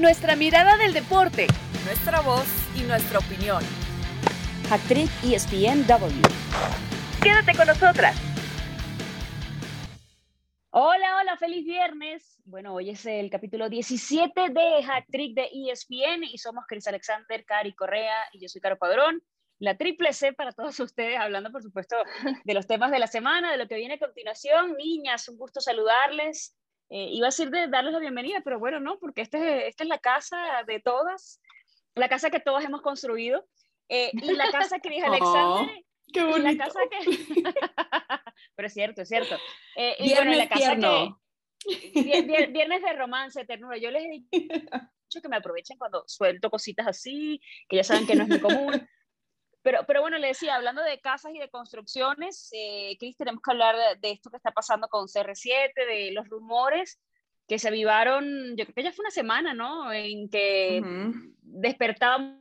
Nuestra mirada del deporte, nuestra voz y nuestra opinión. Actriz ESPNW. Quédate con nosotras. Hola, hola, feliz viernes. Bueno, hoy es el capítulo 17 de Hack-Trick de ESPN y somos Chris Alexander, Cari Correa y yo soy Caro Padrón. La triple C para todos ustedes, hablando por supuesto de los temas de la semana, de lo que viene a continuación. Niñas, un gusto saludarles. Eh, iba a decir de darles la bienvenida, pero bueno, no, porque esta es la casa de todas, la casa que todas hemos construido. Eh, y la casa que dijo Alexander, oh. Qué bonito. La casa que... Pero es cierto, es cierto. Eh, y bueno, la casa que... Viernes de romance, ternura. Yo les he dicho que me aprovechen cuando suelto cositas así, que ya saben que no es muy común. Pero, pero bueno, le decía, hablando de casas y de construcciones, eh, Cris, tenemos que hablar de, esto que está pasando con CR7, de los rumores que se avivaron, yo creo que ya fue una semana, ¿no? En que despertábamos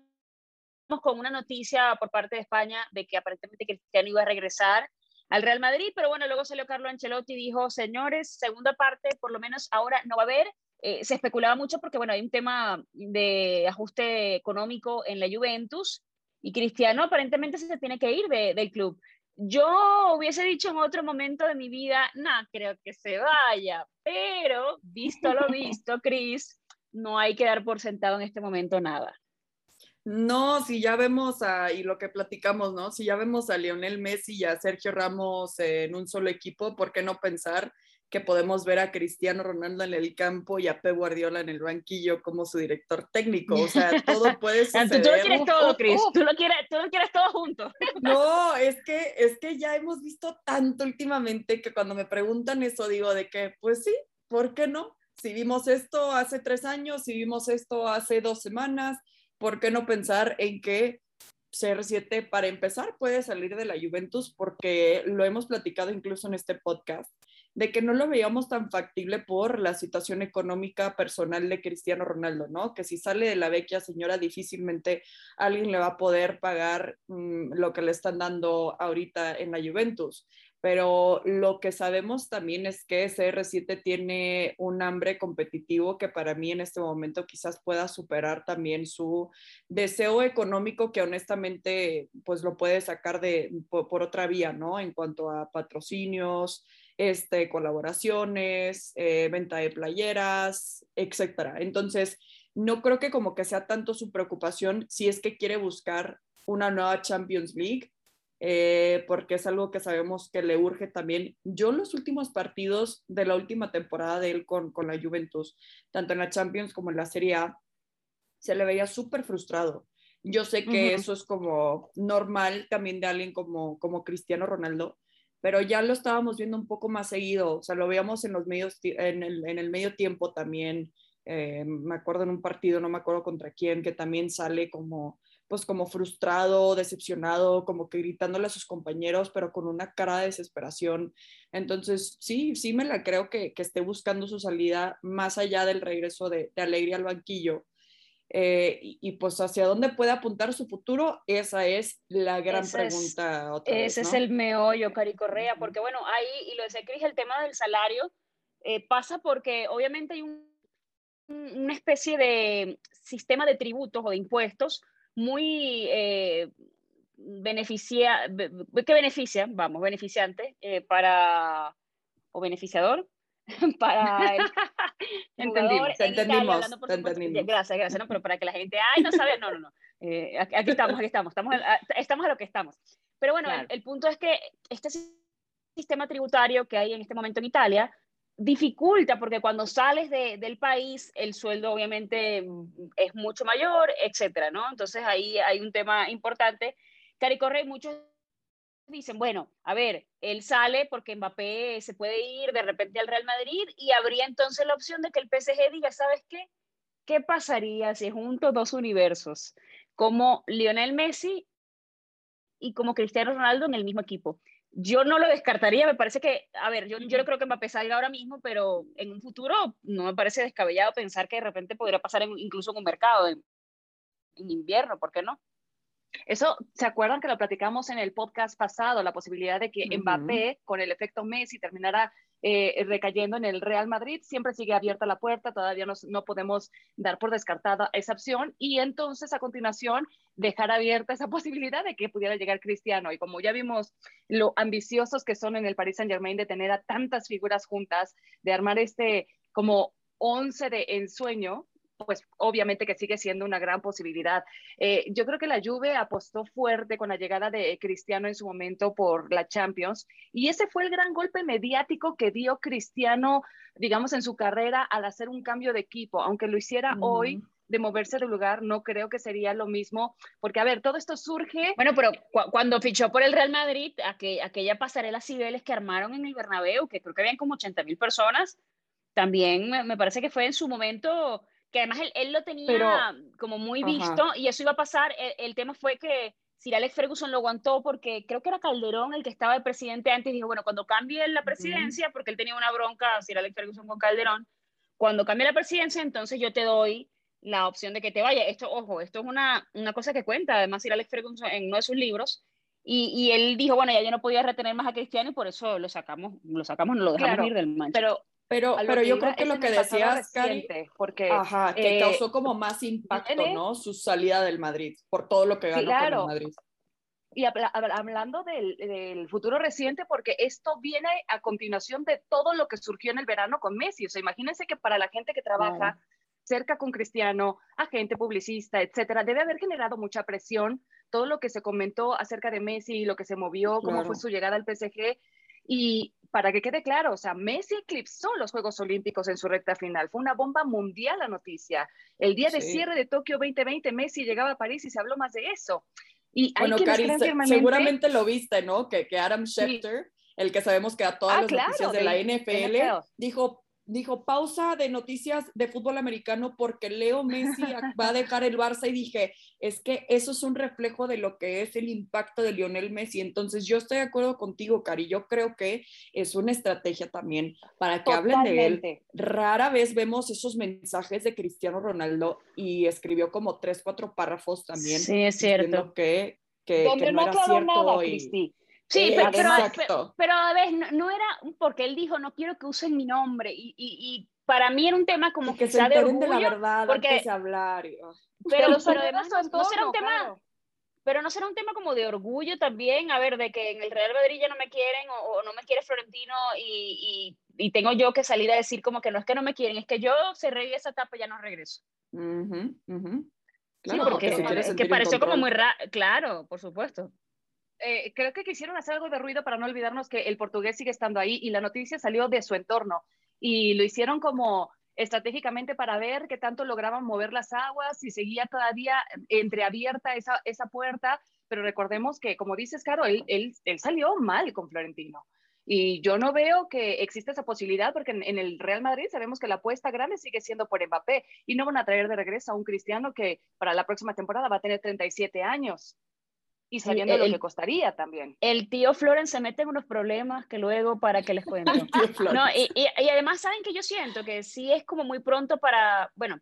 con una noticia por parte de España de que aparentemente Cristiano iba a regresar al Real Madrid, pero bueno, luego salió Carlo Ancelotti y dijo, señores, segunda parte, por lo menos ahora no va a haber. Eh, se especulaba mucho porque, bueno, hay un tema de ajuste económico en la Juventus y Cristiano aparentemente se tiene que ir del club. Yo hubiese dicho en otro momento de mi vida, no, creo que se vaya, pero visto lo visto, Cris, no hay que dar por sentado en este momento nada. No, si ya vemos a, y lo que platicamos, ¿no? Si ya vemos a Lionel Messi y a Sergio Ramos en un solo equipo, ¿por qué no pensar que podemos ver a Cristiano Ronaldo en el campo y a Pep Guardiola en el banquillo como su director técnico? O sea, todo puede suceder. tú lo quieres todo, Cris, tú, lo quieres, tú lo quieres todo junto. No, es que, es que ya hemos visto tanto últimamente que cuando me preguntan eso digo de que, pues sí, ¿por qué no? Si vimos esto hace tres años, si vimos esto hace dos semanas, ¿por qué no pensar en que CR7 para empezar puede salir de la Juventus? Porque lo hemos platicado incluso en este podcast, de que no lo veíamos tan factible por la situación económica personal de Cristiano Ronaldo, ¿no? Que si sale de la vecchia señora, difícilmente alguien le va a poder pagar mm, lo que le están dando ahorita en la Juventus pero lo que sabemos también es que CR7 tiene un hambre competitivo que para mí en este momento quizás pueda superar también su deseo económico que honestamente pues lo puede sacar de, por, otra vía, ¿no? En cuanto a patrocinios, este, colaboraciones, eh, venta de playeras, etcétera. Entonces, no creo que como que sea tanto su preocupación si es que quiere buscar una nueva Champions League eh, porque es algo que sabemos que le urge también. Yo en los últimos partidos de la última temporada de él con, con la Juventus, tanto en la Champions como en la Serie A, se le veía súper frustrado. Yo sé que eso es como normal también de alguien como, como Cristiano Ronaldo, pero ya lo estábamos viendo un poco más seguido, o sea, lo veíamos en, los medios, en, el, en el medio tiempo también. Eh, me acuerdo en un partido, no me acuerdo contra quién, que también sale como pues como frustrado, decepcionado, como que gritándole a sus compañeros, pero con una cara de desesperación. Entonces, sí, sí me la creo que, que esté buscando su salida más allá del regreso de, de Alegría al banquillo. Eh, y, pues hacia dónde puede apuntar su futuro, esa es la gran pregunta. ese es el meollo, Cari Correa, porque bueno, ahí, y lo decía Cris, el tema del salario eh, pasa porque obviamente hay un, una especie de sistema de tributos o de impuestos muy eh, beneficia, que beneficia, vamos, beneficiante eh, para, o beneficiador para el entendimos, entendimos, entendimos. Gracias, gracias, no, pero para que la gente, ay, no sabe, no, no, no, eh, aquí estamos, aquí estamos, estamos, estamos a lo que estamos. Pero bueno, el, punto es que este sistema tributario que hay en este momento en Italia dificulta porque cuando sales de, del país el sueldo obviamente mm, es mucho mayor, etcétera, ¿no? Entonces ahí hay un tema importante. Cari Corre, muchos dicen, bueno, a ver, él sale porque Mbappé se puede ir de repente al Real Madrid y habría entonces la opción de que el PSG diga, ¿sabes qué? ¿Qué pasaría si junto dos universos como Lionel Messi y como Cristiano Ronaldo en el mismo equipo? yo no lo descartaría, me parece que, a ver, yo, yo no creo que Mbappé salga ahora mismo, pero en un futuro no me parece descabellado pensar que de repente podría pasar incluso en un mercado en, invierno, ¿por qué no? Eso, ¿se acuerdan que lo platicamos en el podcast pasado? La posibilidad de que Mbappé, con el efecto Messi, terminara eh, recayendo en el Real Madrid. Siempre sigue abierta la puerta, todavía no podemos dar por descartada esa opción y entonces a continuación dejar abierta esa posibilidad de que pudiera llegar Cristiano. Y como ya vimos lo ambiciosos que son en el Paris Saint Germain de tener a tantas figuras juntas, de armar este como 11 de ensueño, pues obviamente que sigue siendo una gran posibilidad. Eh, yo creo que la Juve apostó fuerte con la llegada de Cristiano en su momento por la Champions y ese fue el gran golpe mediático que dio Cristiano, digamos, en su carrera al hacer un cambio de equipo, aunque lo hiciera hoy de moverse de lugar, no creo que sería lo mismo, porque a ver, todo esto surge... Bueno, pero cuando fichó por el Real Madrid, aquella pasarela Cibeles que armaron en el Bernabéu, que creo que habían como 80 mil personas, también me parece que fue en su momento que además él, lo tenía como muy visto y eso iba a pasar. El, tema fue que Sir Alex Ferguson lo aguantó porque creo que era Calderón el que estaba de presidente antes dijo, bueno, cuando cambie la presidencia, porque él tenía una bronca, Sir Alex Ferguson con Calderón, cuando cambie la presidencia, entonces yo te doy la opción de que te vaya. Esto, ojo, esto es una, una cosa que cuenta, además Sir Alex Ferguson en uno de sus libros, y, y, él dijo, bueno, ya yo no podía retener más a Cristiano y por eso lo sacamos, lo sacamos, lo dejamos ir del Manchester. Pero pero, pero yo creo que lo que decías, Cari, porque ajá, que eh, causó como más impacto, ¿no? Su salida del Madrid, por todo lo que ganó con el Madrid. Y hablando del, del, futuro reciente, porque esto viene a continuación de todo lo que surgió en el verano con Messi. O sea, imagínense que para la gente que trabaja cerca con Cristiano, agente, publicista, etcétera, debe haber generado mucha presión todo lo que se comentó acerca de Messi, lo que se movió, cómo fue su llegada al PSG. Y para que quede claro, o sea, Messi eclipsó los Juegos Olímpicos en su recta final. Fue una bomba mundial la noticia. El día de cierre de Tokio 2020, Messi llegaba a París y se habló más de eso. Y bueno, Cari, seguramente lo viste, ¿no? Que, que Adam Schefter, el que sabemos que a todas ah, las noticias de, la NFL, dijo, dijo pausa de noticias de fútbol americano porque Leo Messi va a dejar el Barça y dije, es que eso es un reflejo de lo que es el impacto de Lionel Messi. Entonces yo estoy de acuerdo contigo, Cari, yo creo que es una estrategia también para que hablen de él. Rara vez vemos esos mensajes de Cristiano Ronaldo y escribió como tres, cuatro párrafos también. Sí, es cierto. Que, que, que no, era cierto. y, Sí, pero, pero, pero, a ver, no, era porque él dijo, no quiero que usen mi nombre. Y, y, y para mí era un tema como que se de orgullo. De la verdad porque, antes de hablar. Pero, pero además no, será un tema... Pero no será un tema como de orgullo también, a ver, de que en el Real Madrid ya no me quieren o, no me quiere Florentino y, y, tengo yo que salir a decir como que no es que no me quieren, es que yo cerré esa etapa y ya no regreso. Claro, sí, porque es que pareció como muy raro, claro, por supuesto. Eh, creo que quisieron hacer algo de ruido para no olvidarnos que el portugués sigue estando ahí y la noticia salió de su entorno. Y lo hicieron como estratégicamente para ver qué tanto lograban mover las aguas, y seguía todavía entreabierta esa, esa puerta, pero recordemos que, como dices, Caro, él, él, él, salió mal con Florentino. Y yo no veo que exista esa posibilidad porque en, en, el Real Madrid sabemos que la apuesta grande sigue siendo por Mbappé y no van a traer de regreso a un cristiano que para la próxima temporada va a tener 37 años y sabiendo lo que costaría también. El tío Florence se mete en unos problemas que luego para que les cuento. no, y, y, además saben que yo siento que sí es como muy pronto para, bueno,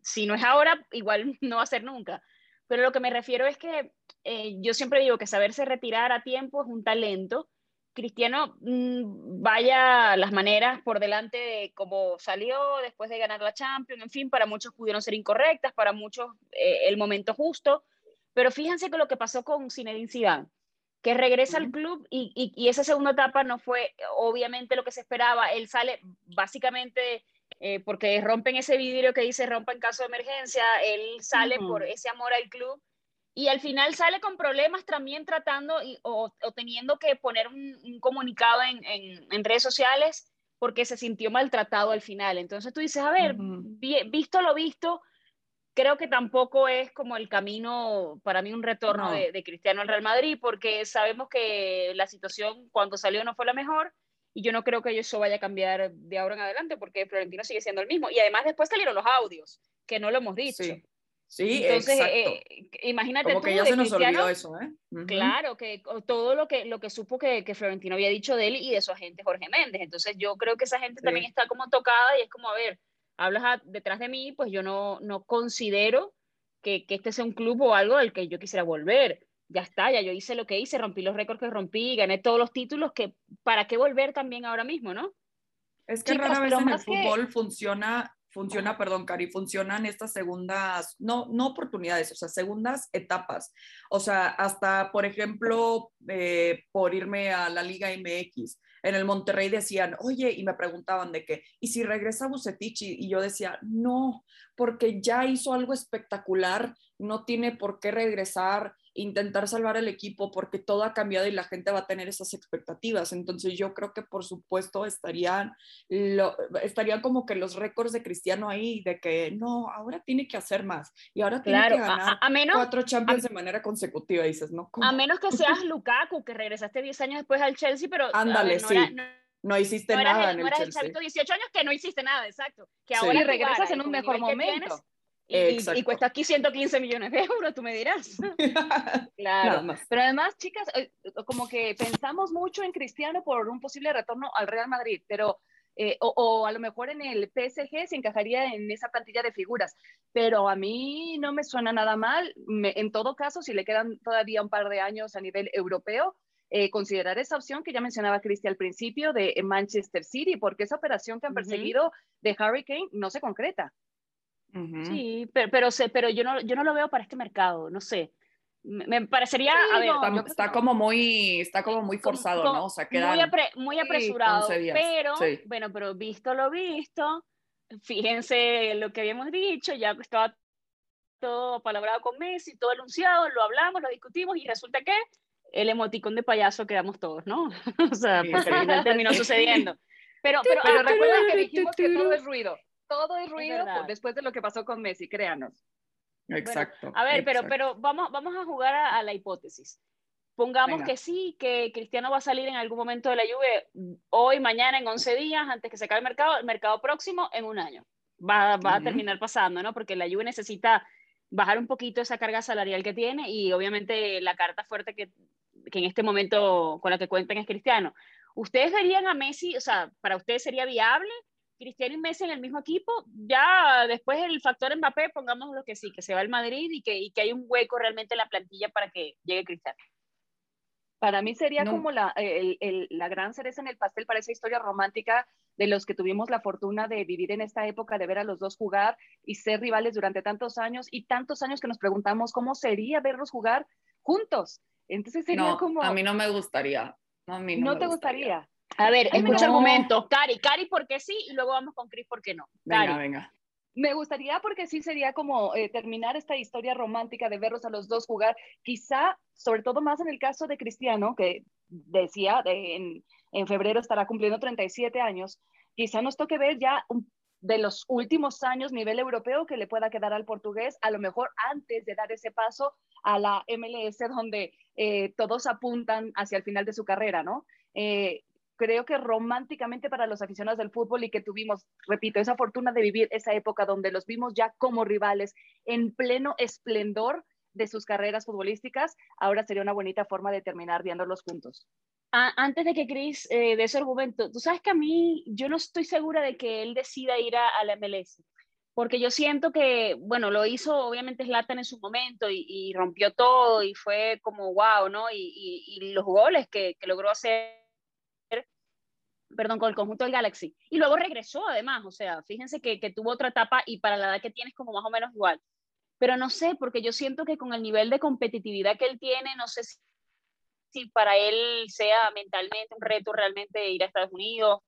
si no es ahora, igual no va a ser nunca. Pero lo que me refiero es que eh, yo siempre digo que saberse retirar a tiempo es un talento. Cristiano mm, vaya las maneras por delante de cómo salió después de ganar la Champions, en fin, para muchos pudieron ser incorrectas, para muchos eh, el momento justo pero fíjense que lo que pasó con Zinedine Zidane, que regresa al club y, y, esa segunda etapa no fue obviamente lo que se esperaba. Él sale básicamente eh, porque rompen ese vidrio que dice rompa en caso de emergencia, él sale por ese amor al club y al final sale con problemas también tratando o, teniendo que poner un, comunicado en, en, redes sociales porque se sintió maltratado al final. Entonces tú dices, a ver, visto lo visto, creo que tampoco es como el camino para mí un retorno de, Cristiano al Real Madrid, porque sabemos que la situación cuando salió no fue la mejor y yo no creo que eso vaya a cambiar de ahora en adelante porque Florentino sigue siendo el mismo. Y además después salieron los audios, que no lo hemos dicho. Sí. Entonces, eh, imagínate Como que ya se nos olvidó eso, ¿eh? Claro, que todo lo que, lo que supo que, que, Florentino había dicho de él y de su agente Jorge Méndez. Entonces, yo creo que esa gente también está como tocada y es como, a ver, hablas detrás de mí, pues yo no, no considero que, que, este sea un club o algo al que yo quisiera volver. Ya está, ya yo hice lo que hice, rompí los récords que rompí, gané todos los títulos, que ¿para qué volver también ahora mismo, no? Es que rara vez en el fútbol funciona funciona, perdón, Cari, funcionan estas segundas, no, no oportunidades, o sea, segundas etapas. O sea, hasta, por ejemplo, eh, por irme a la Liga MX, en el Monterrey decían, oye, y me preguntaban de qué, ¿y si regresa Bucetich? Y yo decía, no, porque ya hizo algo espectacular, no tiene por qué regresar, intentar salvar el equipo, porque todo ha cambiado y la gente va a tener esas expectativas. Entonces yo creo que por supuesto estarían, lo, estarían como que los récords de Cristiano ahí, de que no, ahora tiene que hacer más y ahora tiene que ganar a, menos, cuatro Champions de manera consecutiva, dices, ¿no? A menos que seas Lukaku, que regresaste 10 años después al Chelsea, pero... Ándale, sí. no, hiciste nada en el, Chelsea. el 18 años que no hiciste nada, exacto. Que ahora regresas en un mejor momento. Y, cuesta aquí 115 millones de euros, tú me dirás. claro. Pero además, chicas, eh, como que pensamos mucho en Cristiano por un posible retorno al Real Madrid, pero eh, o, a lo mejor en el PSG se encajaría en esa plantilla de figuras, pero a mí no me suena nada mal. en todo caso, si le quedan todavía un par de años a nivel europeo, eh, considerar esa opción que ya mencionaba Cristi al principio de Manchester City, porque esa operación que han perseguido de Harry Kane no se concreta. Sí, pero, pero, pero yo, no, yo no lo veo para este mercado, no sé. Me, parecería, a ver, está, como muy, está como muy forzado, ¿no? O sea, queda muy, muy apresurado, pero, bueno, pero visto lo visto, fíjense lo que habíamos dicho, ya estaba todo palabrado con Messi, todo anunciado, lo hablamos, lo discutimos y resulta que el emoticón de payaso quedamos todos, ¿no? o sea, porque al final terminó sucediendo. Pero, pero, pero recuerden que dijimos que todo es ruido todo es ruido después de lo que pasó con Messi, créanos. Exacto. a ver, pero, pero vamos, vamos a jugar a, la hipótesis. Pongamos que sí, que Cristiano va a salir en algún momento de la lluvia hoy, mañana, en 11 días, antes que se acabe el mercado, el mercado próximo en un año. Va, va a terminar pasando, ¿no? Porque la lluvia necesita bajar un poquito esa carga salarial que tiene y obviamente la carta fuerte que, que en este momento con la que cuentan es Cristiano. ¿Ustedes verían a Messi, o sea, para ustedes sería viable Cristiano y Messi en el mismo equipo, ya después el factor Mbappé, pongamos lo que sí, que se va al Madrid y que, y que hay un hueco realmente en la plantilla para que llegue Cristiano. Para mí sería como la, la gran cereza en el pastel para esa historia romántica de los que tuvimos la fortuna de vivir en esta época, de ver a los dos jugar y ser rivales durante tantos años y tantos años que nos preguntamos cómo sería verlos jugar juntos. Entonces sería como... A mí no me gustaría. a mí no, te gustaría. A ver, escucha argumentos. Cari, Cari, porque sí, y luego vamos con Cris, porque no. Venga, venga. Me gustaría porque sí sería como eh, terminar esta historia romántica de verlos a los dos jugar, quizá, sobre todo más en el caso de Cristiano, que decía, en, en, febrero estará cumpliendo 37 años, quizá nos toque ver ya de los últimos años nivel europeo que le pueda quedar al portugués, a lo mejor antes de dar ese paso a la MLS donde eh, todos apuntan hacia el final de su carrera, ¿no? Eh, creo que románticamente para los aficionados del fútbol y que tuvimos, repito, esa fortuna de vivir esa época donde los vimos ya como rivales en pleno esplendor de sus carreras futbolísticas, ahora sería una bonita forma de terminar viéndolos juntos. antes de que Chris eh, de ese argumento, tú sabes que a mí yo no estoy segura de que él decida ir a, la MLS, porque yo siento que, bueno, lo hizo obviamente Zlatan en su momento y, rompió todo y fue como wow, ¿no? Y, los goles que, que logró hacer perdón, con el conjunto del Galaxy. Y luego regresó además, o sea, fíjense que, que, tuvo otra etapa y para la edad que tienes como más o menos igual. Pero no sé, porque yo siento que con el nivel de competitividad que él tiene, no sé si, para él sea mentalmente un reto realmente ir a Estados Unidos.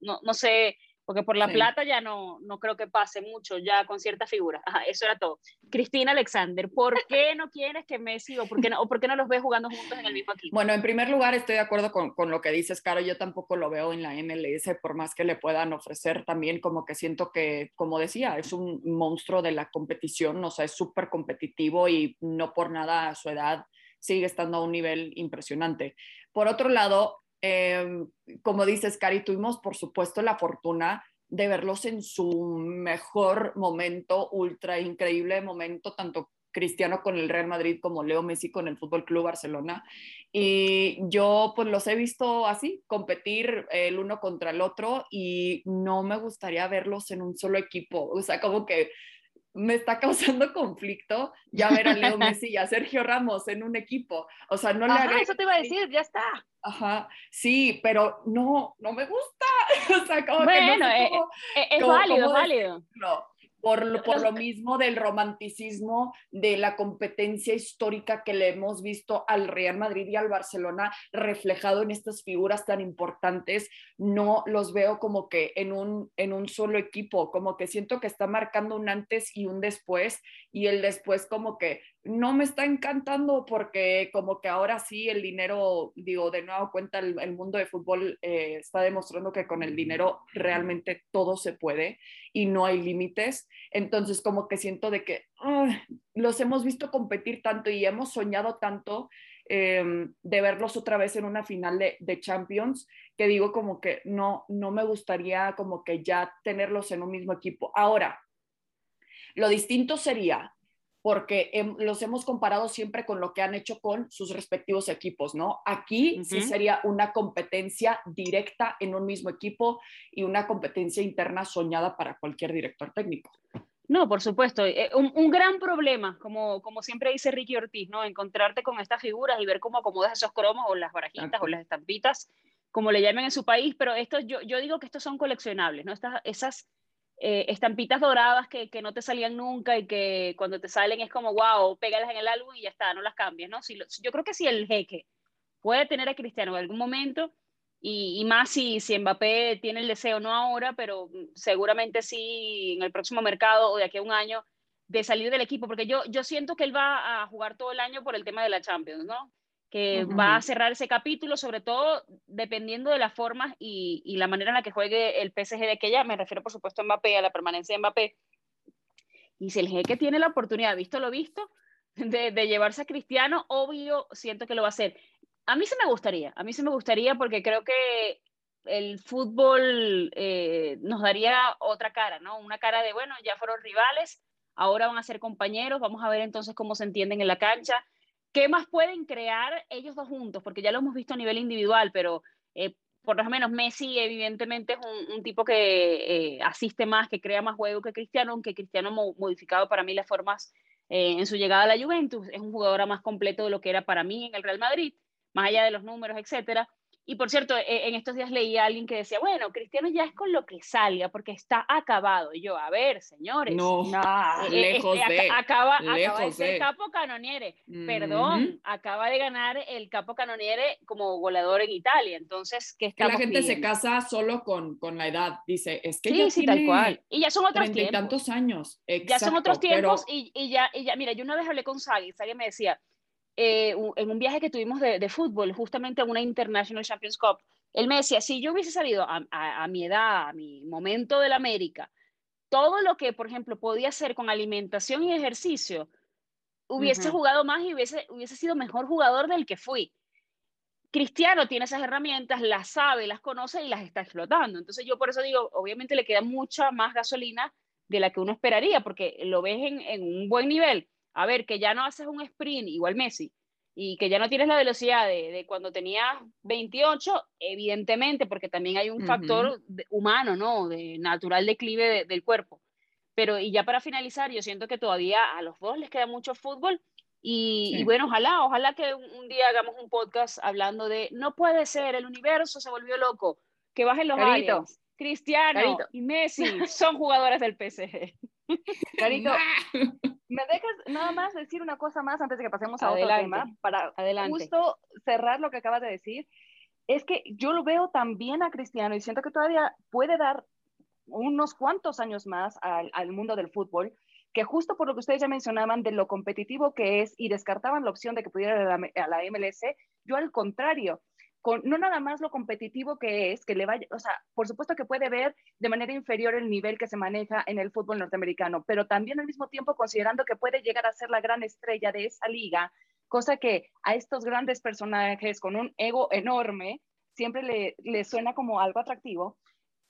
No, no sé, porque por la plata ya no, no creo que pase mucho ya con ciertas figuras. Ajá, eso era todo. Cristina Alexander, ¿por qué no quieres que Messi o por qué no, o por qué no los ves jugando juntos en el mismo equipo? Bueno, en primer lugar estoy de acuerdo con, con, lo que dices, Caro, yo tampoco lo veo en la MLS, por más que le puedan ofrecer también, como que siento que, como decía, es un monstruo de la competición, o sea, es súper competitivo y no por nada a su edad sigue estando a un nivel impresionante. Por otro lado, Em, como dices, Cari, tuvimos por supuesto la fortuna de verlos en su mejor momento, ultra increíble momento, tanto Cristiano con el Real Madrid como Leo Messi con el Fútbol Club Barcelona. Y yo pues los he visto así, competir el uno contra el otro y no me gustaría verlos en un solo equipo. O sea, como que me está causando conflicto ya ver a Leo Messi y a Sergio Ramos en un equipo. O sea, no le Ajá, eso te iba a decir, ya está. Ajá, sí, pero no, no me gusta. o sea, como bueno, que no sé eh, cómo, eh, es cómo- válido, cómo es válido. Por, lo- por lo mismo del romanticismo, de la competencia histórica que le hemos visto al Real Madrid y al Barcelona reflejado en estas figuras tan importantes, no los veo como que en un, en un solo equipo, como que siento que está marcando un antes y un después, y el después como que no me está encantando porque como que ahora sí el dinero, digo, de nuevo cuenta el, mundo de fútbol eh, está demostrando que con el dinero realmente todo se puede y no hay límites. Entonces como que siento de que ay, los hemos visto competir tanto y hemos soñado tanto eh, de verlos otra vez en una final de, de Champions que digo como que no, no me gustaría como que ya tenerlos en un mismo equipo. Ahora, lo distinto sería porque los hemos comparado siempre con lo que han hecho con sus respectivos equipos, ¿no? Aquí sí Ujú. sería una competencia directa en un mismo equipo y una competencia interna soñada para cualquier director técnico. No, por supuesto. eh, Un, un gran problema, como, como siempre dice Ricky Ortiz, ¿no? Encontrarte con estas figuras y ver cómo acomodas esos cromos o las barajitas Exacto. o las estampitas, como le llamen en su país, pero esto, yo, yo digo que estos son coleccionables, ¿no? Estas, esas eh, estampitas doradas que, que no te salían nunca y que cuando te salen es como, wow, pégalas en el álbum y ya está, no las cambies, ¿no? Si lo- yo creo que si el jeque puede tener a Cristiano en algún momento, y, y más si, si Mbappé tiene el deseo, no ahora, pero seguramente sí en el próximo mercado o de aquí a un año, de salir del equipo, porque yo, yo siento que él va a jugar todo el año por el tema de la Champions, ¿no? Que va a cerrar ese capítulo, sobre todo dependiendo de las formas y, y la manera en la que juegue el PSG de aquella, me refiero por supuesto a Mbappé, a la permanencia de Mbappé. Y si el jeque tiene la oportunidad, visto lo visto, de, de llevarse a Cristiano, obvio, siento que lo va a hacer. A mí sí me gustaría, a mí sí me gustaría porque creo que el fútbol eh, nos daría otra cara, ¿no? Una cara de, bueno, ya fueron rivales, ahora van a ser compañeros, vamos a ver entonces cómo se entienden en la cancha. ¿Qué más pueden crear ellos dos juntos? Porque ya lo hemos visto a nivel individual, pero eh, por lo menos Messi evidentemente es un, un tipo que eh, asiste más, que crea más juego que Cristiano, aunque Cristiano mo- modificado para mí las formas eh, en su llegada a la Juventus, es un jugador más completo de lo que era para mí en el Real Madrid, más allá de los números, etcétera. Y por cierto, eh, en estos días leí a alguien que decía, bueno, Cristiano ya es con lo que salga, porque está acabado. Y yo, a ver, señores. No, eh, eh, lejos este, de, aca- acaba, acaba de lejos ser capo canoniere. Perdón, Ujú. acaba de ganar el capo canoniere como goleador en Italia. Entonces, ¿qué Que la gente se pidiendo? casa solo con, con la edad. Dice, es que Sí, ya sí, tal tiene cual. Y ya son otros treinta y tiempos. tantos años. ya son otros Exacto, pero- tiempos y, y ya, y ya, mira, yo una vez hablé con Sagi, Sagi me decía, eh, en un viaje que tuvimos de, de fútbol, justamente a una International Champions Cup, él me decía, si yo hubiese salido a, a- a mi edad, a mi momento del América, todo lo que, por ejemplo, podía hacer con alimentación y ejercicio, hubiese jugado más y hubiese, hubiese sido mejor jugador del que fui. Cristiano tiene esas herramientas, las sabe, las conoce y las está explotando. Entonces yo por eso digo, obviamente le queda mucha más gasolina de la que uno esperaría, porque lo ves en, en un buen nivel. A ver, que ya no haces un sprint, igual Messi, y que ya no tienes la velocidad de, de cuando tenías 28, evidentemente, porque también hay un factor de- humano, ¿no? De natural declive de- del cuerpo. Pero, y ya para finalizar, yo siento que todavía a los dos les queda mucho fútbol. Y, bueno, ojalá, ojalá que un, un día hagamos un podcast hablando de no puede ser, el universo se volvió loco, que bajen los Carito, aliens. Cristiano Carito. y Messi son jugadores del PSG. Carito, ¿me dejas nada más decir una cosa más antes de que pasemos a Adelante. otro tema? Para Adelante. justo cerrar lo que acabas de decir. Es que yo lo veo también a Cristiano y siento que todavía puede dar unos cuantos años más al, al mundo del fútbol, que justo por lo que ustedes ya mencionaban de lo competitivo que es y descartaban la opción de que pudiera ir a la, a la MLS, yo al contrario, con, no nada más lo competitivo que es, que le vaya, o sea, por supuesto que puede ver de manera inferior el nivel que se maneja en el fútbol norteamericano, pero también al mismo tiempo considerando que puede llegar a ser la gran estrella de esa liga, cosa que a estos grandes personajes con un ego enorme siempre le, le suena como algo atractivo.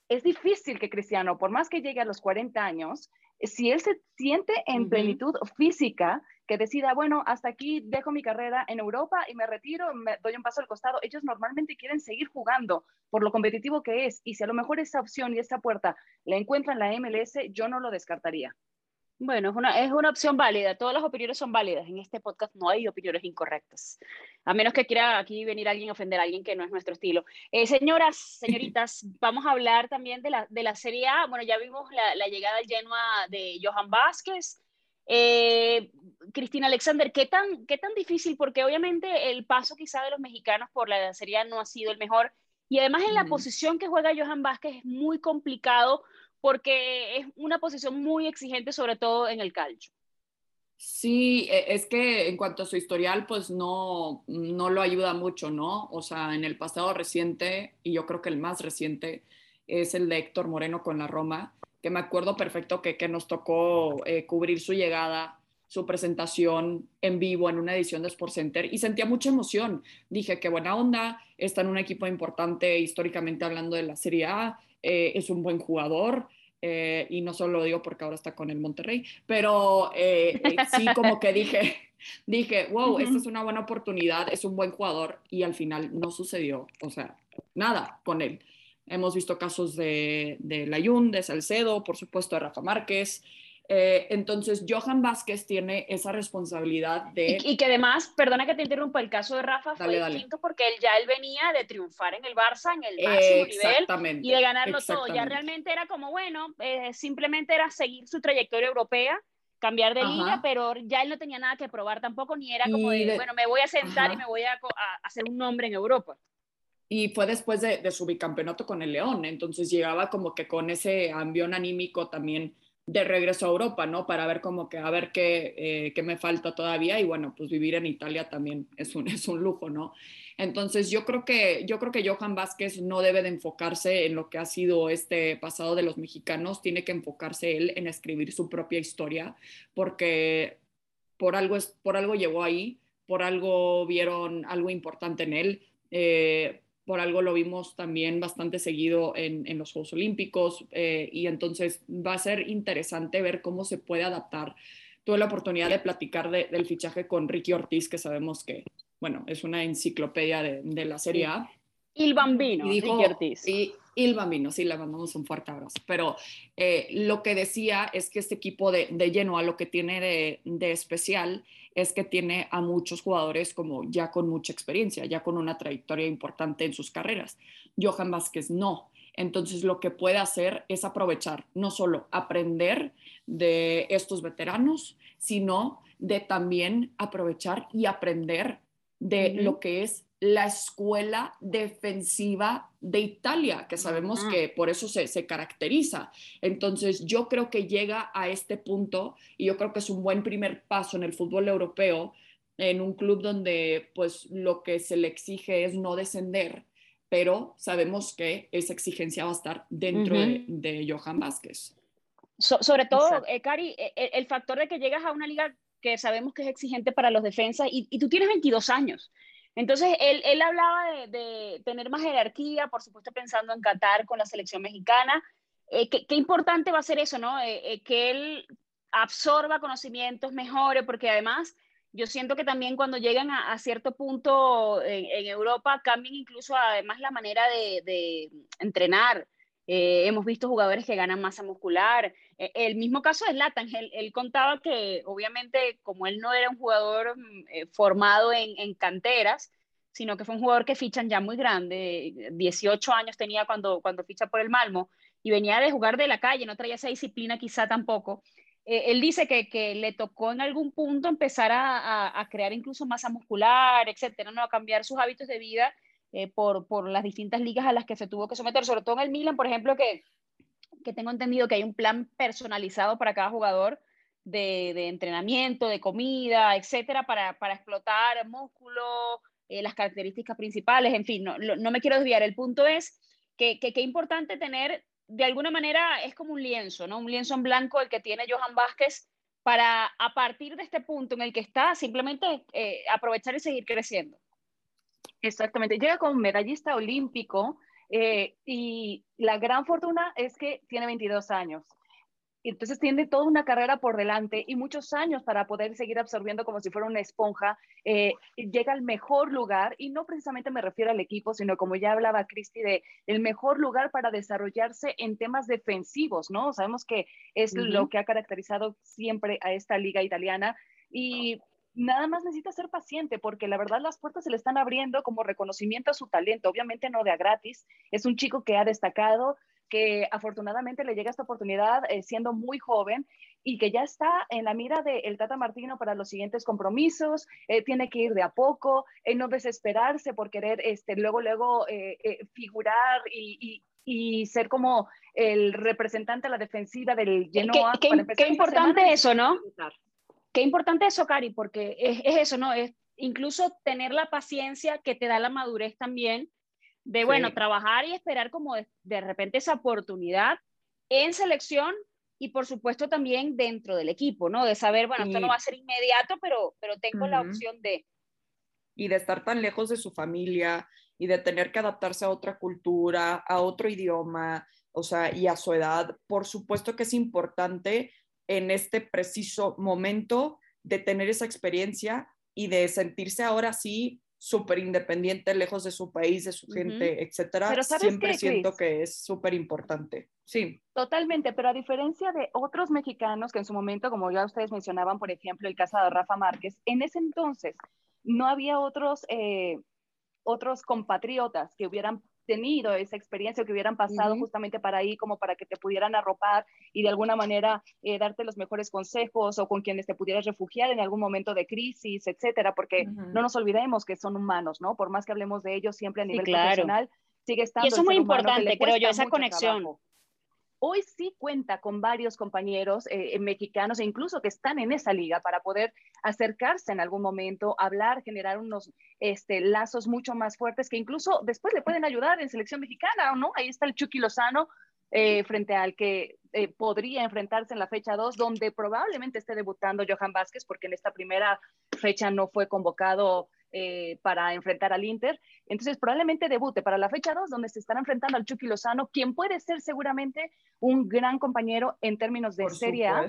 Es difícil que Cristiano, por más que llegue a los 40 años, si él se siente en plenitud física, que decida, bueno, hasta aquí dejo mi carrera en Europa y me retiro, me doy un paso al costado, ellos normalmente quieren seguir jugando por lo competitivo que es. Y si a lo mejor esa opción y esa puerta la encuentran en la MLS, yo no lo descartaría. Bueno, es una, es una opción válida. Todas las opiniones son válidas. En este podcast no hay opiniones incorrectas. A menos que quiera aquí venir alguien a ofender a alguien que no es nuestro estilo. Eh, señoras, señoritas, vamos a hablar también de la, de la Serie A. Bueno, ya vimos la, la llegada al Genoa de Johan Vázquez. Eh, Cristina Alexander, ¿qué tan, ¿qué tan difícil? Porque obviamente el paso quizá de los mexicanos por la Serie no ha sido el mejor. Y además en la posición que juega Johan Vázquez es muy complicado porque es una posición muy exigente, sobre todo en el calcio. Sí, e, es que en cuanto a su historial, pues no, no lo ayuda mucho, ¿no? O sea, en el pasado reciente, y yo creo que el más reciente, es el de Héctor Moreno con la Roma, que me acuerdo perfecto que, que nos tocó eh, cubrir su llegada, su presentación en vivo en una edición de Sports Center y sentía mucha emoción. Dije, qué buena onda, está en un equipo importante históricamente hablando de la Serie A, eh, es un buen jugador. Eh, y no solo lo digo porque ahora está con el Monterrey, pero sí como que dije, dije, wow, esta es una buena oportunidad, es un buen jugador y al final no sucedió, o sea, nada con él. Hemos visto casos de, de Layun, de Salcedo, por supuesto de Rafa Márquez, eh, entonces, Johan Vázquez tiene esa responsabilidad de... Y, que además, perdona que te interrumpa, el caso de Rafa fue distinto porque él ya él venía de triunfar en el Barça, en el máximo nivel, y de ganarlo todo. Ya realmente era como, bueno, eh, simplemente era seguir su trayectoria europea, cambiar de liga, pero ya él no tenía nada que probar tampoco, ni era como de, bueno, me voy a sentar y me voy a, hacer un nombre en Europa y fue después de, de, su bicampeonato con el León, entonces llegaba como que con ese ambión anímico también de regreso a Europa, ¿no? Para ver como que, a ver qué, eh, qué, me falta todavía y bueno, pues vivir en Italia también es un, es un lujo, ¿no? Entonces yo creo, que, yo creo que Johan Vázquez no debe de enfocarse en lo que ha sido este pasado de los mexicanos, tiene que enfocarse él en escribir su propia historia, porque por algo, es, por algo llegó ahí, por algo vieron algo importante en él. Eh, por algo lo vimos también bastante seguido en, los Juegos Olímpicos eh, y entonces va a ser interesante ver cómo se puede adaptar. Tuve la oportunidad de platicar del fichaje con Ricky Ortiz, que sabemos que, bueno, es una enciclopedia de, la Serie A. Y el bambino, y Ricky Ortiz. Y, el bambino, sí, le mandamos un fuerte abrazo. Pero eh, lo que decía es que este equipo de, de Genoa lo que tiene de, de especial es que tiene a muchos jugadores como ya con mucha experiencia, ya con una trayectoria importante en sus carreras. Johan Vázquez no. Entonces lo que puede hacer es aprovechar, no solo aprender de estos veteranos, sino de también aprovechar y aprender de lo que es la escuela defensiva de Italia, que sabemos que por eso se, se, caracteriza. Entonces, yo creo que llega a este punto y yo creo que es un buen primer paso en el fútbol europeo, en un club donde pues lo que se le exige es no descender, pero sabemos que esa exigencia va a estar dentro de, Johan Vázquez. sobre todo, eh, Cari, e, e, el, factor de que llegas a una liga que sabemos que es exigente para los defensas y, y tú tienes 22 años. Entonces, él, él hablaba de, tener más jerarquía, por supuesto pensando en Qatar con la selección mexicana. Eh, qué, importante va a ser eso, ¿no? Eh, eh, que él absorba conocimientos, mejore, porque además yo siento que también cuando llegan a, cierto punto en, Europa cambian incluso además la manera de, de entrenar. hemos visto jugadores que ganan masa muscular. El mismo caso de Latan, él, él, contaba que obviamente como él no era un jugador mm, formado en, en, canteras, sino que fue un jugador que fichan ya muy grande, 18 años tenía cuando, cuando ficha por el Malmo, y venía de jugar de la calle, no traía esa disciplina quizá tampoco. Eh, él dice que, que, le tocó en algún punto empezar a, a, crear incluso masa muscular, etcétera, ¿no? a cambiar sus hábitos de vida eh, por, por, las distintas ligas a las que se tuvo que someter, sobre todo en el Milan, por ejemplo, que, que tengo entendido que hay un plan personalizado para cada jugador de, de entrenamiento, de comida, etcétera, para, para explotar músculo, eh, las características principales, en fin, no, no, me quiero desviar. El punto es que qué importante tener, de alguna manera, es como un lienzo, ¿no? Un lienzo en blanco el que tiene Johan Vázquez para, a partir de este punto en el que está, simplemente eh, aprovechar y seguir creciendo. Exactamente, llega como medallista olímpico eh, y la gran fortuna es que tiene 22 años. entonces tiene toda una carrera por delante y muchos años para poder seguir absorbiendo como si fuera una esponja. Eh, llega al mejor lugar y no precisamente me refiero al equipo, sino como ya hablaba Cristi, de el mejor lugar para desarrollarse en temas defensivos, ¿no? Sabemos que es lo que ha caracterizado siempre a esta liga italiana y nada más necesita ser paciente porque la verdad las puertas se le están abriendo como reconocimiento a su talento, obviamente no de a gratis, es un chico que ha destacado, que afortunadamente le llega esta oportunidad eh, siendo muy joven y que ya está en la mira del el Tata Martino para los siguientes compromisos, eh, tiene que ir de a poco, eh, no desesperarse por querer este, luego, luego figurar y, y, ser como el representante a la defensiva del Genoa. Qué, qué, importante eso, ¿no? Qué importante eso, Cari, porque es, es eso, ¿no? Es incluso tener la paciencia que te da la madurez también de, bueno, trabajar y esperar como de, repente esa oportunidad en selección y por supuesto también dentro del equipo, ¿no? De saber, bueno, esto no va a ser inmediato, pero, pero tengo la opción de... Y de estar tan lejos de su familia y de tener que adaptarse a otra cultura, a otro idioma, o sea, y a su edad, por supuesto que es importante en este preciso momento de tener esa experiencia y de sentirse ahora sí súper independiente, lejos de su país, de su gente, etcétera, siempre siento que es súper importante. Sí. Totalmente, pero a diferencia de otros mexicanos que en su momento, como ya ustedes mencionaban, por ejemplo, el caso de Rafa Márquez, en ese entonces no había otros, eh, otros compatriotas que hubieran tenido esa experiencia que hubieran pasado justamente para ahí, como para que te pudieran arropar y de alguna manera eh, darte los mejores consejos o con quienes te pudieras refugiar en algún momento de crisis, etcétera, porque no nos olvidemos que son humanos, ¿no? Por más que hablemos de ellos siempre a nivel profesional, sigue estando. Y eso es muy importante, creo yo, esa conexión. Hoy sí cuenta con varios compañeros eh, mexicanos e incluso que están en esa liga para poder acercarse en algún momento, hablar, generar unos este, lazos mucho más fuertes que incluso después le pueden ayudar en selección mexicana, ¿o no? Ahí está el Chucky Lozano eh, frente al que eh, podría enfrentarse en la fecha 2, donde probablemente esté debutando Johan Vázquez, porque en esta primera fecha no fue convocado eh, para enfrentar al Inter. Entonces, probablemente debute para la fecha 2, donde se estará enfrentando al Chucky Lozano, quien puede ser seguramente un gran compañero en términos de Serie A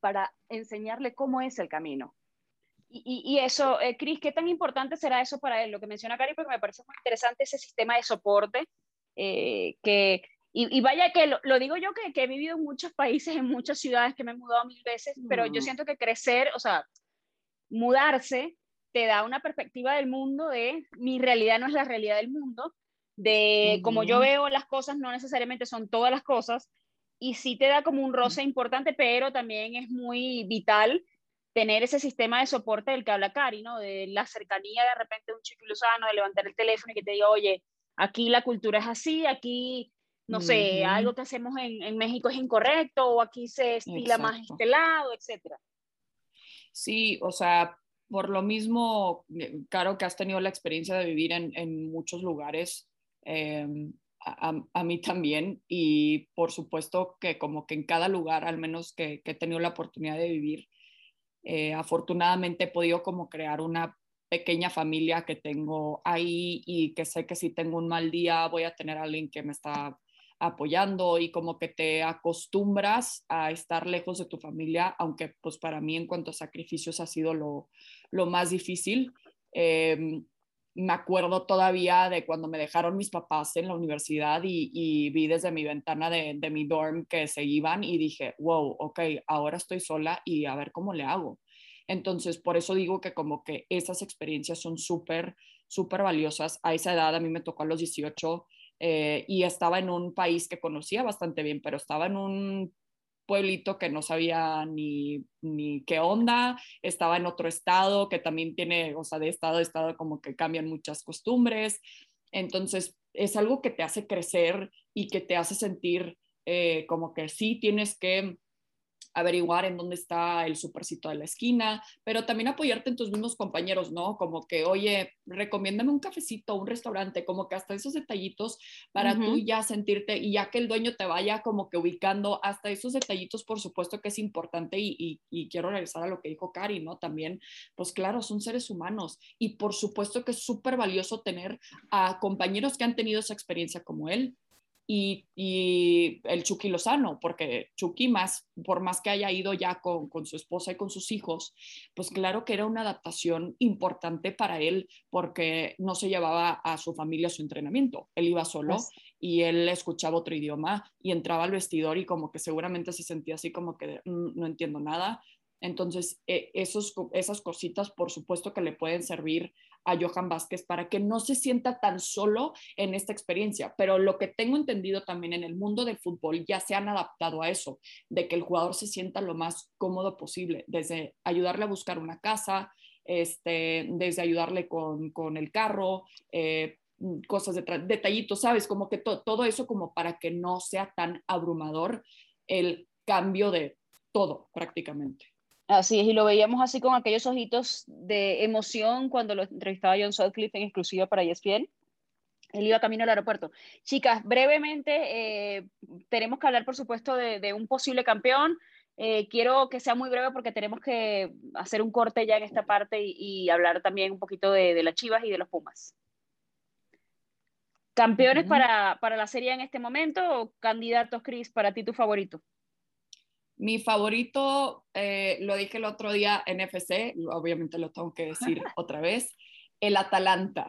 para enseñarle cómo es el camino. Y, eso, eh, Cris, ¿qué tan importante será eso para él? Lo que menciona Cari, porque me parece muy interesante ese sistema de soporte eh, que y, vaya que lo, digo yo que, que, he vivido en muchos países, en muchas ciudades, que me he mudado mil veces, pero yo mm. siento que crecer, o sea, mudarse te da una perspectiva del mundo de mi realidad no es la realidad del mundo, de como yo veo las cosas no necesariamente son todas las cosas, y sí te da como un roce importante, pero también es muy vital tener ese sistema de soporte del que habla Cari, ¿no? De la cercanía de repente de un chico ilusano, de levantar el teléfono y que te diga, oye, aquí la cultura es así, aquí, no sé, algo que hacemos en, en, México es incorrecto, o aquí se estila más este lado, etcétera. Sí, o sea, por lo mismo, eh, claro que has tenido la experiencia de vivir en, muchos lugares, eh, a, a, mí también, y por supuesto que como que en cada lugar, al menos que, que he tenido la oportunidad de vivir, eh, afortunadamente he podido como crear una pequeña familia que tengo ahí y que sé que si tengo un mal día voy a tener a alguien que me está apoyando y como que te acostumbras a estar lejos de tu familia, aunque pues para mí en cuanto a sacrificios ha sido lo, lo más difícil. Em, me acuerdo todavía de cuando me dejaron mis papás en la universidad y, vi desde mi ventana de, de, mi dorm que se iban y dije, wow, ok, ahora estoy sola y a ver cómo le hago. Entonces, por eso digo que como que esas experiencias son súper, súper valiosas. A esa edad, a mí me tocó a los 18 eh, y estaba en un país que conocía bastante bien, pero estaba en un pueblito que no sabía ni, ni qué onda, estaba en otro estado que también tiene, o sea, de estado a estado como que cambian muchas costumbres. Entonces, es algo que te hace crecer y que te hace sentir eh, como que sí tienes que averiguar en dónde está el supercito de la esquina, pero también apoyarte en tus mismos compañeros, ¿no? Como que, oye, recomiéndame un cafecito, un restaurante, como que hasta esos detallitos para tú ya sentirte y ya que el dueño te vaya como que ubicando, hasta esos detallitos, por supuesto que es importante y, y quiero regresar a lo que dijo Cari, ¿no? También, pues claro, son seres humanos y por supuesto que es súper valioso tener a compañeros que han tenido esa experiencia como él y, el Chucky Lozano, porque Chucky más, por más que haya ido ya con, con, su esposa y con sus hijos, pues claro que era una adaptación importante para él porque no se llevaba a su familia a su entrenamiento, él iba solo y él escuchaba otro idioma y entraba al vestidor y como que seguramente se sentía así como que mm, no entiendo nada. Entonces, e, esos, esas cositas, por supuesto que le pueden servir a Johan Vázquez para que no se sienta tan solo en esta experiencia. Pero lo que tengo entendido también en el mundo del fútbol ya se han adaptado a eso, de que el jugador se sienta lo más cómodo posible, desde ayudarle a buscar una casa, este, desde ayudarle con, con el carro, eh, cosas de detallitos, ¿sabes? Como que todo eso como para que no sea tan abrumador el cambio de todo prácticamente. Así es, y lo veíamos así con aquellos ojitos de emoción cuando lo entrevistaba John Sutcliffe en exclusiva para ESPN. Él iba camino al aeropuerto. Chicas, brevemente, eh, tenemos que hablar, por supuesto, de, un posible campeón. Eh, quiero que sea muy breve porque tenemos que hacer un corte ya en esta parte y, hablar también un poquito de, las Chivas y de los Pumas. ¿Campeones para, para la serie en este momento o candidatos, Chris, para ti tu favorito? Mi favorito, eh, lo dije el otro día en FC, obviamente lo tengo que decir otra vez, el Atalanta.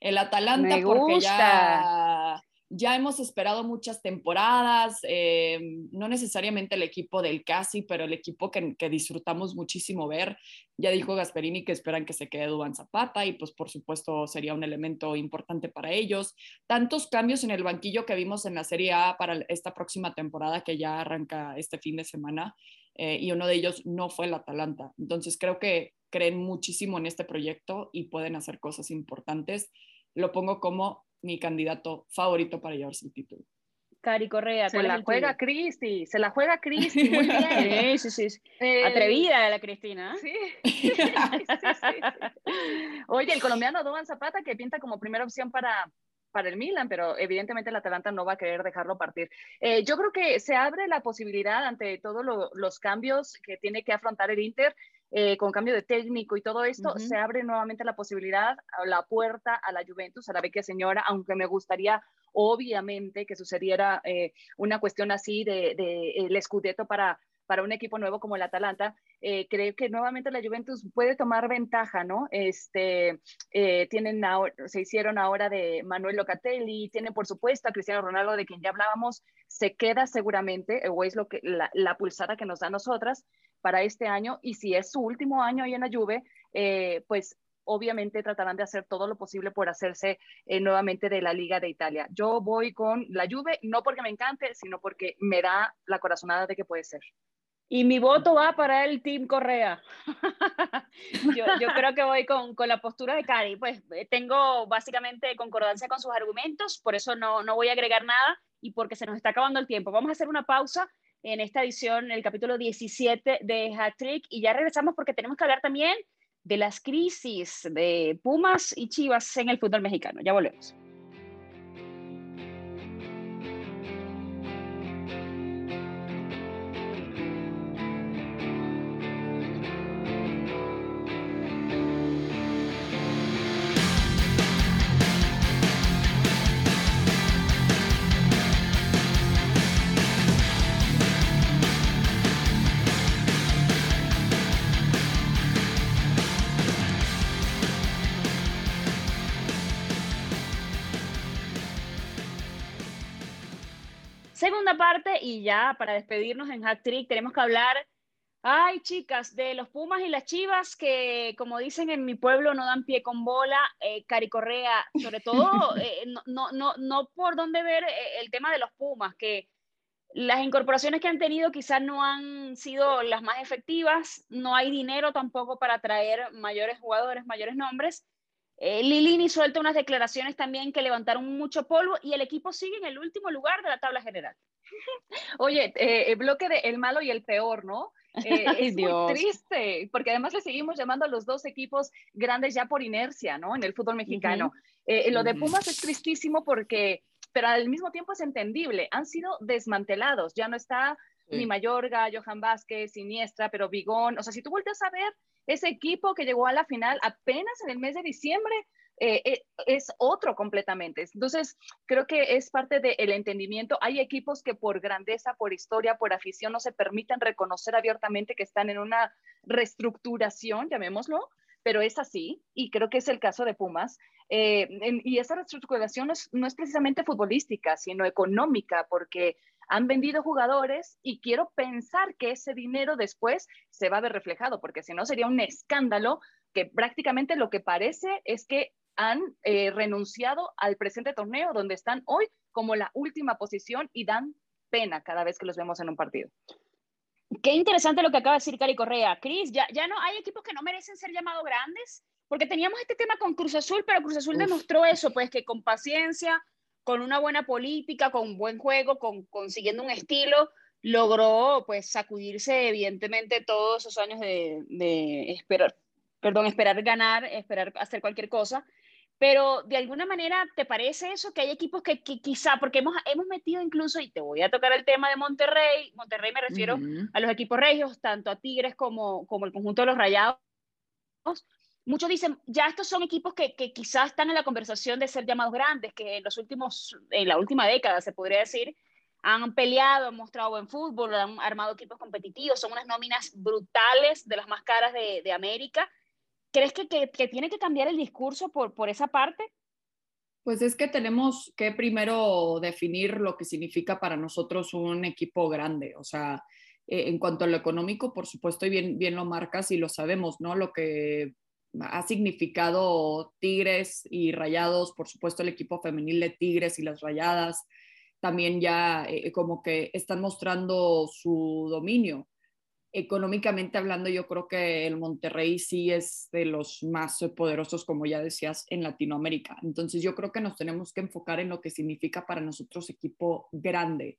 El Atalanta porque ya ya hemos esperado muchas temporadas, eh, no necesariamente el equipo del Casi, pero el equipo que, disfrutamos muchísimo ver. Ya dijo Gasperini que esperan que se quede Dubán Zapata y pues por supuesto sería un elemento importante para ellos. Tantos cambios en el banquillo que vimos en la Serie A para esta próxima temporada que ya arranca este fin de semana eh, y uno de ellos no fue el Atalanta. Entonces creo que creen muchísimo en este proyecto y pueden hacer cosas importantes. Lo pongo como mi candidato favorito para llevarse el título. Cari Correa, se la juega Cristi, se la juega Cristi, muy bien. sí, sí, sí. Atrevida la Cristina. ¿eh? Sí. sí, Oye, el colombiano Dovan Zapata que pinta como primera opción para, para el Milan, pero evidentemente el Atalanta no va a querer dejarlo partir. Eh, yo creo que se abre la posibilidad ante todos los cambios que tiene que afrontar el Inter eh, con cambio de técnico y todo esto, se abre nuevamente la posibilidad, la puerta a la Juventus, a la vecchia señora, aunque me gustaría obviamente que sucediera eh, una cuestión así de, el Scudetto para, para un equipo nuevo como el Atalanta, eh, creo que nuevamente la Juventus puede tomar ventaja, ¿no? Este, tienen se hicieron ahora de Manuel Locatelli, tienen por supuesto a Cristiano Ronaldo, de quien ya hablábamos, se queda seguramente, o es lo que, la, la pulsada que nos da a nosotras, para este año y si es su último año ahí en la Juve, eh, pues obviamente tratarán de hacer todo lo posible por hacerse eh, nuevamente de la Liga de Italia. Yo voy con la Juve, no porque me encante, sino porque me da la corazonada de que puede ser. Y mi voto va para el Team Correa. yo, yo, creo que voy con, con, la postura de Cari. Pues eh, tengo básicamente concordancia con sus argumentos, por eso no, no voy a agregar nada y porque se nos está acabando el tiempo. Vamos a hacer una pausa en esta edición, el capítulo 17 de Hat Trick. Y ya regresamos porque tenemos que hablar también de las crisis de Pumas y Chivas en el fútbol mexicano. Ya volvemos. Parte, y ya para despedirnos en Hat Trick, tenemos que hablar, ay chicas, de los Pumas y las Chivas, que como dicen en mi pueblo no dan pie con bola, eh, Cari Correa, sobre todo, eh, no, no, no, no, por dónde ver eh, el tema de los Pumas, que las incorporaciones que han tenido quizás no han sido las más efectivas, no hay dinero tampoco para traer mayores jugadores, mayores nombres, eh, Lilini suelta unas declaraciones también que levantaron mucho polvo y el equipo sigue en el último lugar de la tabla general. Oye, eh, el bloque de el malo y el peor, ¿no? Eh, es muy triste, porque además le seguimos llamando a los dos equipos grandes ya por inercia, ¿no? En el fútbol mexicano. lo de Pumas es tristísimo porque, pero al mismo tiempo es entendible, han sido desmantelados, ya no está ni Mayorga, Johan Vázquez, Siniestra, pero Vigón, o sea, si tú vuelves a ver ese equipo que llegó a la final apenas en el mes de diciembre, eh, eh, es otro completamente. Entonces, creo que es parte del entendimiento. Hay equipos que por grandeza, por historia, por afición, no se permiten reconocer abiertamente que están en una reestructuración, llamémoslo, pero es así, y creo que es el caso de Pumas. Eh, y esa reestructuración no es, precisamente futbolística, sino económica, porque han vendido jugadores y quiero pensar que ese dinero después se va a ver reflejado, porque si no sería un escándalo que prácticamente lo que parece es que han eh, renunciado al presente torneo donde están hoy como la última posición y dan pena cada vez que los vemos en un partido. Qué interesante lo que acaba de decir Cari Correa. Cris, ya, ya no hay equipos que no merecen ser llamados grandes, porque teníamos este tema con Cruz Azul, pero Cruz Azul demostró eso, pues que con paciencia, con una buena política, con un buen juego, con consiguiendo un estilo, logró pues sacudirse evidentemente todos esos años de, de esperar, perdón, esperar ganar, esperar hacer cualquier cosa pero de alguna manera, ¿te parece eso? Que hay equipos que, quizá, porque hemos, hemos metido incluso, y te voy a tocar el tema de Monterrey, Monterrey me refiero a los equipos regios, tanto a Tigres como, como el conjunto de los Rayados. Muchos dicen, ya estos son equipos que, que quizás están en la conversación de ser llamados grandes, que en los últimos, en la última década se podría decir, han peleado, han mostrado buen fútbol, han armado equipos competitivos, son unas nóminas brutales de las más caras de, de América ¿Crees que, que, tiene que cambiar el discurso por, por esa parte? Pues es que tenemos que primero definir lo que significa para nosotros un equipo grande. O sea, eh, en cuanto a lo económico, por supuesto, y bien, bien lo marcas y lo sabemos, ¿no? Lo que ha significado Tigres y Rayados, por supuesto, el equipo femenil de Tigres y las Rayadas, también ya eh, como que están mostrando su dominio económicamente hablando, yo creo que el Monterrey sí es de los más poderosos, como ya decías, en Latinoamérica. Entonces yo creo que nos tenemos que enfocar en lo que significa para nosotros equipo grande.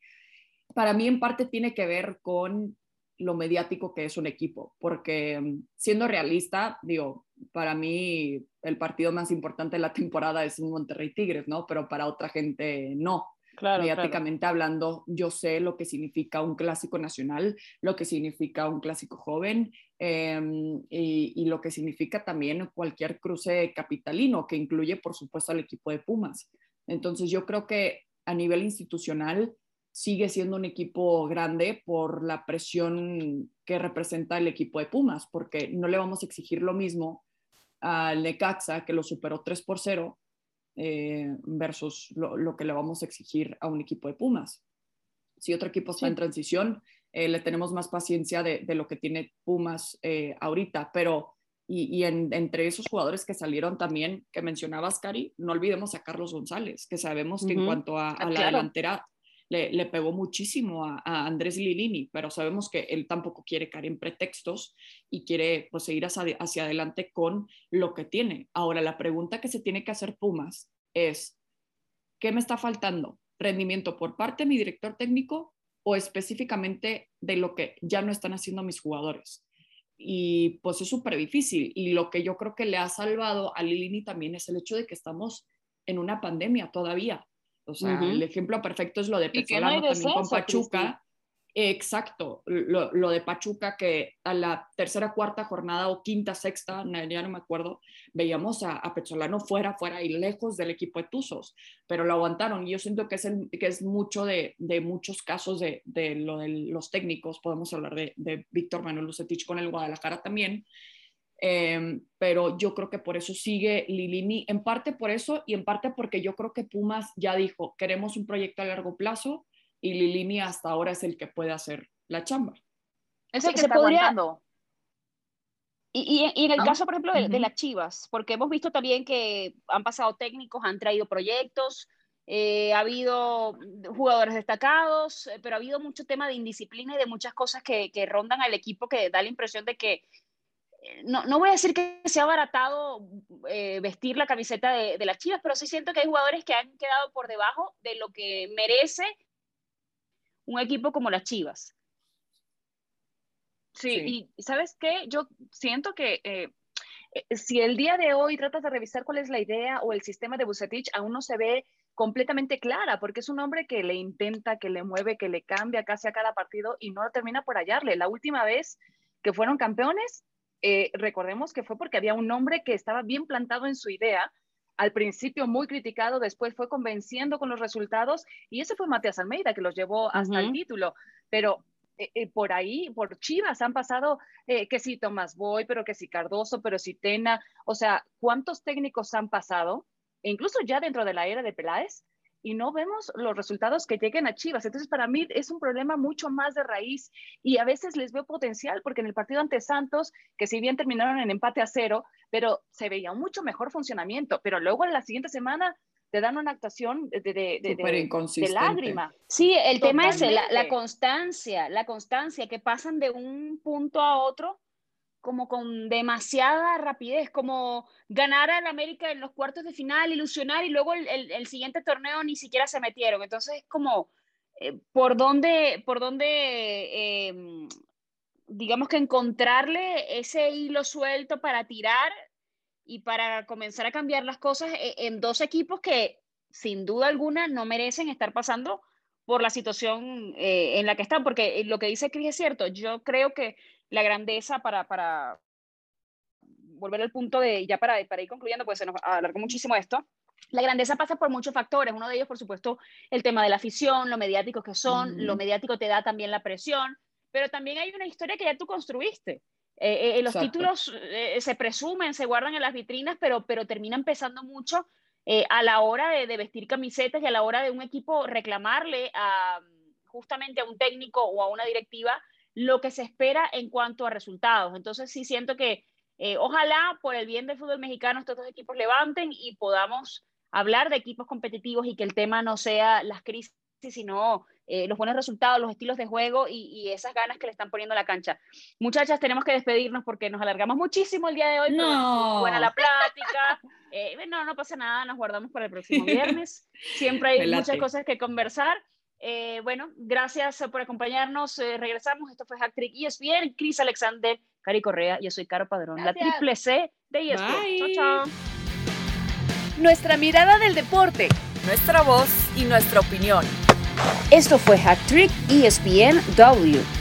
Para mí en parte tiene que ver con lo mediático que es un equipo, porque mm, siendo realista, digo, para mí el partido más importante de la temporada es un Monterrey Tigres, ¿no? Pero para otra gente no mediáticamente hablando, yo sé lo que significa un clásico nacional, lo que significa un clásico joven em, y, lo que significa también cualquier cruce capitalino que incluye, por supuesto, al equipo de Pumas. Entonces, yo creo que a nivel institucional sigue siendo un equipo grande por la presión que representa el equipo de Pumas, porque no le vamos a exigir lo mismo al Necaxa, que lo superó 3 por 0, eh, versus lo, que le vamos a exigir a un equipo de Pumas. Si otro equipo está en transición, eh, le tenemos más paciencia de, lo que tiene Pumas eh, ahorita, pero y, entre esos jugadores que salieron también, que mencionabas, Cari, no olvidemos a Carlos González, que sabemos que en cuanto a, ah, la delantera le, pegó muchísimo a, Andrés Lilini, pero sabemos que él tampoco quiere caer en pretextos y quiere pues, seguir hacia, hacia adelante con lo que tiene. Ahora, la pregunta que se tiene que hacer Pumas es, ¿qué me está faltando? ¿Rendimiento por parte de mi director técnico o específicamente de lo que ya no están haciendo mis jugadores? Y pues es súper difícil. Y lo que yo creo que le ha salvado a Lilini también es el hecho de que estamos en una pandemia todavía. O sea, el ejemplo perfecto es lo de también con Pachuca. Exacto, lo, de Pachuca que a la tercera, cuarta jornada o quinta, sexta, ya no me acuerdo, veíamos a, a Petzolano fuera, fuera y lejos del equipo de Tuzos, pero lo aguantaron. Y yo siento que es, que es mucho de, de muchos casos de, de, lo de los técnicos, podemos hablar de, de Víctor Manuel Lucetich con el Guadalajara también, Em, pero yo creo que por eso sigue Lilini, en parte por eso y en parte porque yo creo que Pumas ya dijo, queremos un proyecto a largo plazo y Lilini hasta ahora es el que puede hacer la chamba. Es el que se podría... Y, y, en el ah, caso, por ejemplo, de, las Chivas, porque hemos visto también que han pasado técnicos, han traído proyectos, eh, ha habido jugadores destacados, eh, pero ha habido mucho tema de indisciplina y de muchas cosas que, que rondan al equipo que da la impresión de que no, no, voy a decir que sea baratado eh, vestir la camiseta de, de, las Chivas, pero sí siento que hay jugadores que han quedado por debajo de lo que merece un equipo como las Chivas. Sí, y ¿sabes qué? Yo siento que eh, eh, si el día de hoy tratas de revisar cuál es la idea o el sistema de Bucetich, aún no se ve completamente clara, porque es un hombre que le intenta, que le mueve, que le cambia casi a cada partido y no termina por hallarle. La última vez que fueron campeones, eh, recordemos que fue porque había un hombre que estaba bien plantado en su idea, al principio muy criticado, después fue convenciendo con los resultados y ese fue Matías Almeida que los llevó hasta el título. Pero eh, eh, por ahí, por Chivas, han pasado eh, que si Tomás Boy, pero que si Cardoso, pero si Tena. O sea, ¿cuántos técnicos han pasado? E incluso ya dentro de la era de Peláez, y no vemos los resultados que lleguen a Chivas. Entonces, para mí es un problema mucho más de raíz y a veces les veo potencial porque en el partido ante Santos, que si bien terminaron en empate a cero, pero se veía un mucho mejor funcionamiento, pero luego en la siguiente semana te dan una actuación de, de, de, de lágrima. Sí, el tema es la, la constancia, la constancia, que pasan de un punto a otro como con demasiada rapidez, como ganar al América en los cuartos de final, ilusionar y luego el, siguiente torneo ni siquiera se metieron. Entonces es como, eh, ¿por dónde, por dónde em, digamos que encontrarle ese hilo suelto para tirar y para comenzar a cambiar las cosas eh, en dos equipos que sin duda alguna no merecen estar pasando por la situación eh, en la que están, porque lo que dice Cris es cierto, yo creo que la grandeza para, para volver al punto de, ya para, para ir concluyendo, pues se nos alargó muchísimo esto, la grandeza pasa por muchos factores, uno de ellos, por supuesto, el tema de la afición, lo mediático que son, lo mediático te da también la presión, pero también hay una historia que ya tú construiste. Eh, eh, los títulos eh, se presumen, se guardan en las vitrinas, pero, pero terminan pesando mucho a la hora de, de, vestir camisetas y a la hora de un equipo reclamarle a, justamente a un técnico o a una directiva lo que se espera en cuanto a resultados. Entonces sí siento que eh, ojalá por el bien del fútbol mexicano estos dos equipos levanten y podamos hablar de equipos competitivos y que el tema no sea las crisis, sino eh, los buenos resultados, los estilos de juego y, esas ganas que le están poniendo a la cancha. Muchachas, tenemos que despedirnos porque nos alargamos muchísimo el día de hoy. No. Buena la plática. Eh, no, no pasa nada, nos guardamos para el próximo viernes. Siempre hay muchas cosas que conversar. Eh, bueno, gracias por acompañarnos. Eh, regresamos. Esto fue Hacktrick ESPN. Cris Alexander, Cari Correa. Yo soy Caro Padrón, la triple C de ESPN. Chao, chao. Nuestra mirada del deporte, nuestra voz y nuestra opinión. Esto fue Hacktrick ESPN W.